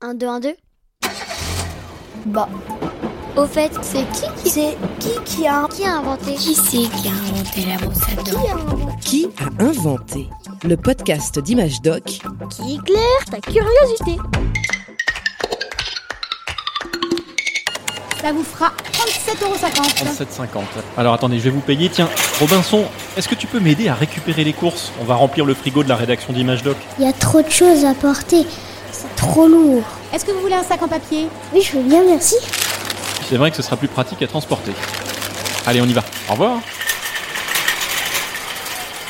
1, 2, 1, 2 Bah, Au fait, c'est qui qui c'est qui qui a qui a inventé? Qui c'est qui a inventé la brosse à Qui dents a inventé? Qui a inventé Le podcast d'Image Doc? Qui éclaire ta curiosité? Ça vous fera 37,50€. 37,50. Alors attendez, je vais vous payer. Tiens, Robinson, est-ce que tu peux m'aider à récupérer les courses? On va remplir le frigo de la rédaction d'Image Doc. Il y a trop de choses à porter. C'est trop lourd. Est-ce que vous voulez un sac en papier? Oui, je veux bien, merci. C'est vrai que ce sera plus pratique à transporter. Allez, on y va. Au revoir.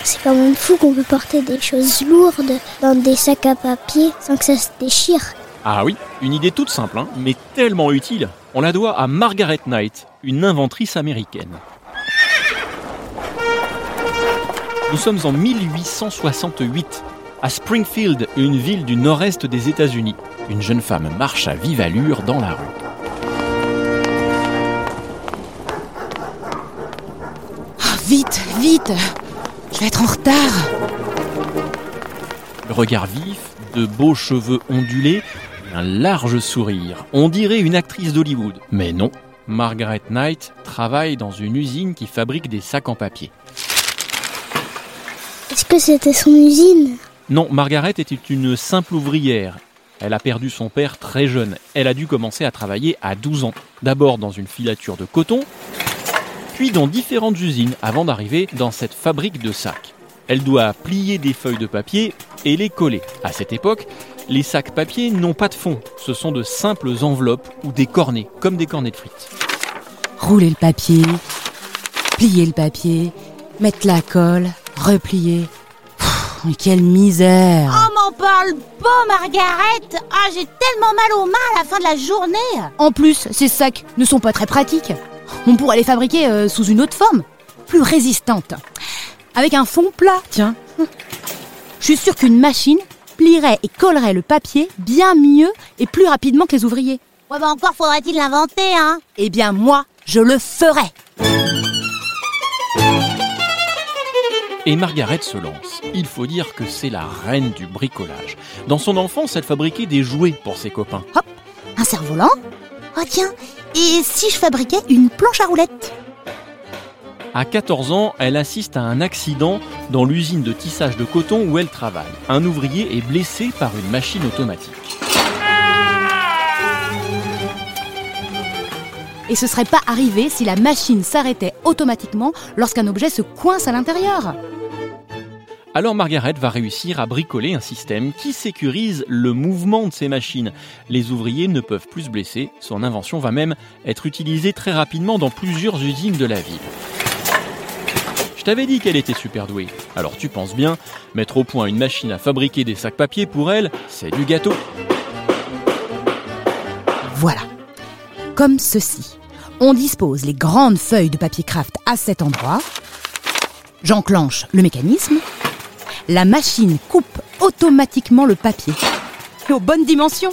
C'est quand même fou qu'on peut porter des choses lourdes dans des sacs à papier sans que ça se déchire. Ah oui, une idée toute simple, hein, mais tellement utile. On la doit à Margaret Knight, une inventrice américaine. Nous sommes en 1868, à Springfield, une ville du nord-est des États-Unis. Une jeune femme marche à vive allure dans la rue. Ah, Vite, vite Je vais être en retard. Le regard vif, de beaux cheveux ondulés, un large sourire. On dirait une actrice d'Hollywood. Mais non, Margaret Knight travaille dans une usine qui fabrique des sacs en papier. Est-ce que c'était son usine? Non, Margaret était une simple ouvrière. Elle a perdu son père très jeune. Elle a dû commencer à travailler à 12 ans. D'abord dans une filature de coton, puis dans différentes usines avant d'arriver dans cette fabrique de sacs. Elle doit plier des feuilles de papier et les coller. À cette époque, les sacs papier n'ont pas de fond. Ce sont de simples enveloppes ou des cornets, comme des cornets de frites. Rouler le papier, plier le papier, mettre la colle, replier. Mais quelle misère Oh, m'en parle pas, Margaret Ah, j'ai tellement mal aux mains à la fin de la journée En plus, ces sacs ne sont pas très pratiques. On pourrait les fabriquer euh, sous une autre forme, plus résistante. Avec un fond plat, tiens. Je suis sûre qu'une machine plierait et collerait le papier bien mieux et plus rapidement que les ouvriers. Ouais, bah encore faudrait-il l'inventer, hein Eh bien, moi, je le ferai. Et Margaret se lance. Il faut dire que c'est la reine du bricolage. Dans son enfance, elle fabriquait des jouets pour ses copains. Un cerf-volant Oh tiens, et si je fabriquais une planche à roulettes? À 14 ans, elle assiste à un accident dans l'usine de tissage de coton où elle travaille. Un ouvrier est blessé par une machine automatique. Et ce serait pas arrivé si la machine s'arrêtait automatiquement lorsqu'un objet se coince à l'intérieur. Alors Margaret va réussir à bricoler un système qui sécurise le mouvement de ces machines. Les ouvriers ne peuvent plus se blesser, son invention va même être utilisée très rapidement dans plusieurs usines de la ville. Je t'avais dit qu'elle était super douée. Alors tu penses bien, mettre au point une machine à fabriquer des sacs papier pour elle, c'est du gâteau. Voilà. Comme ceci. On dispose les grandes feuilles de papier craft à cet endroit. J'enclenche le mécanisme. La machine coupe automatiquement le papier. Aux bonnes dimensions.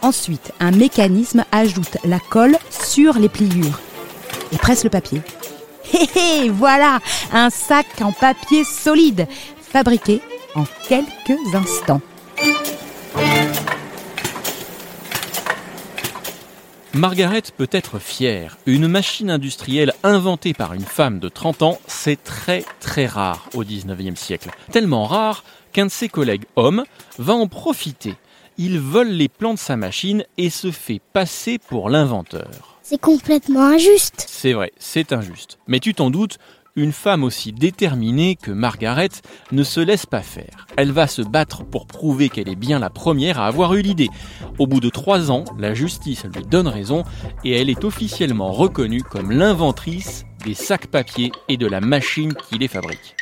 Ensuite, un mécanisme ajoute la colle sur les pliures et presse le papier. Hé hé, voilà un sac en papier solide, fabriqué en quelques instants. Margaret peut être fière. Une machine industrielle inventée par une femme de 30 ans, c'est très très rare au 19e siècle. Tellement rare qu'un de ses collègues hommes va en profiter. Il vole les plans de sa machine et se fait passer pour l'inventeur. C'est complètement injuste. C'est vrai, c'est injuste. Mais tu t'en doutes, une femme aussi déterminée que Margaret ne se laisse pas faire. Elle va se battre pour prouver qu'elle est bien la première à avoir eu l'idée. Au bout de trois ans, la justice lui donne raison et elle est officiellement reconnue comme l'inventrice des sacs papier et de la machine qui les fabrique.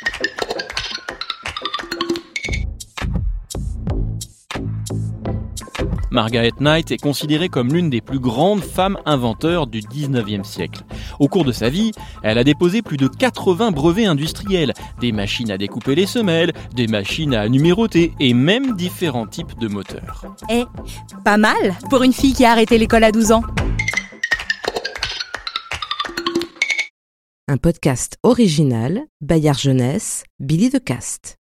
Margaret Knight est considérée comme l'une des plus grandes femmes inventeurs du 19e siècle. Au cours de sa vie, elle a déposé plus de 80 brevets industriels, des machines à découper les semelles, des machines à numéroter et même différents types de moteurs. Eh, pas mal pour une fille qui a arrêté l'école à 12 ans. Un podcast original, Bayard Jeunesse, Billy de Cast.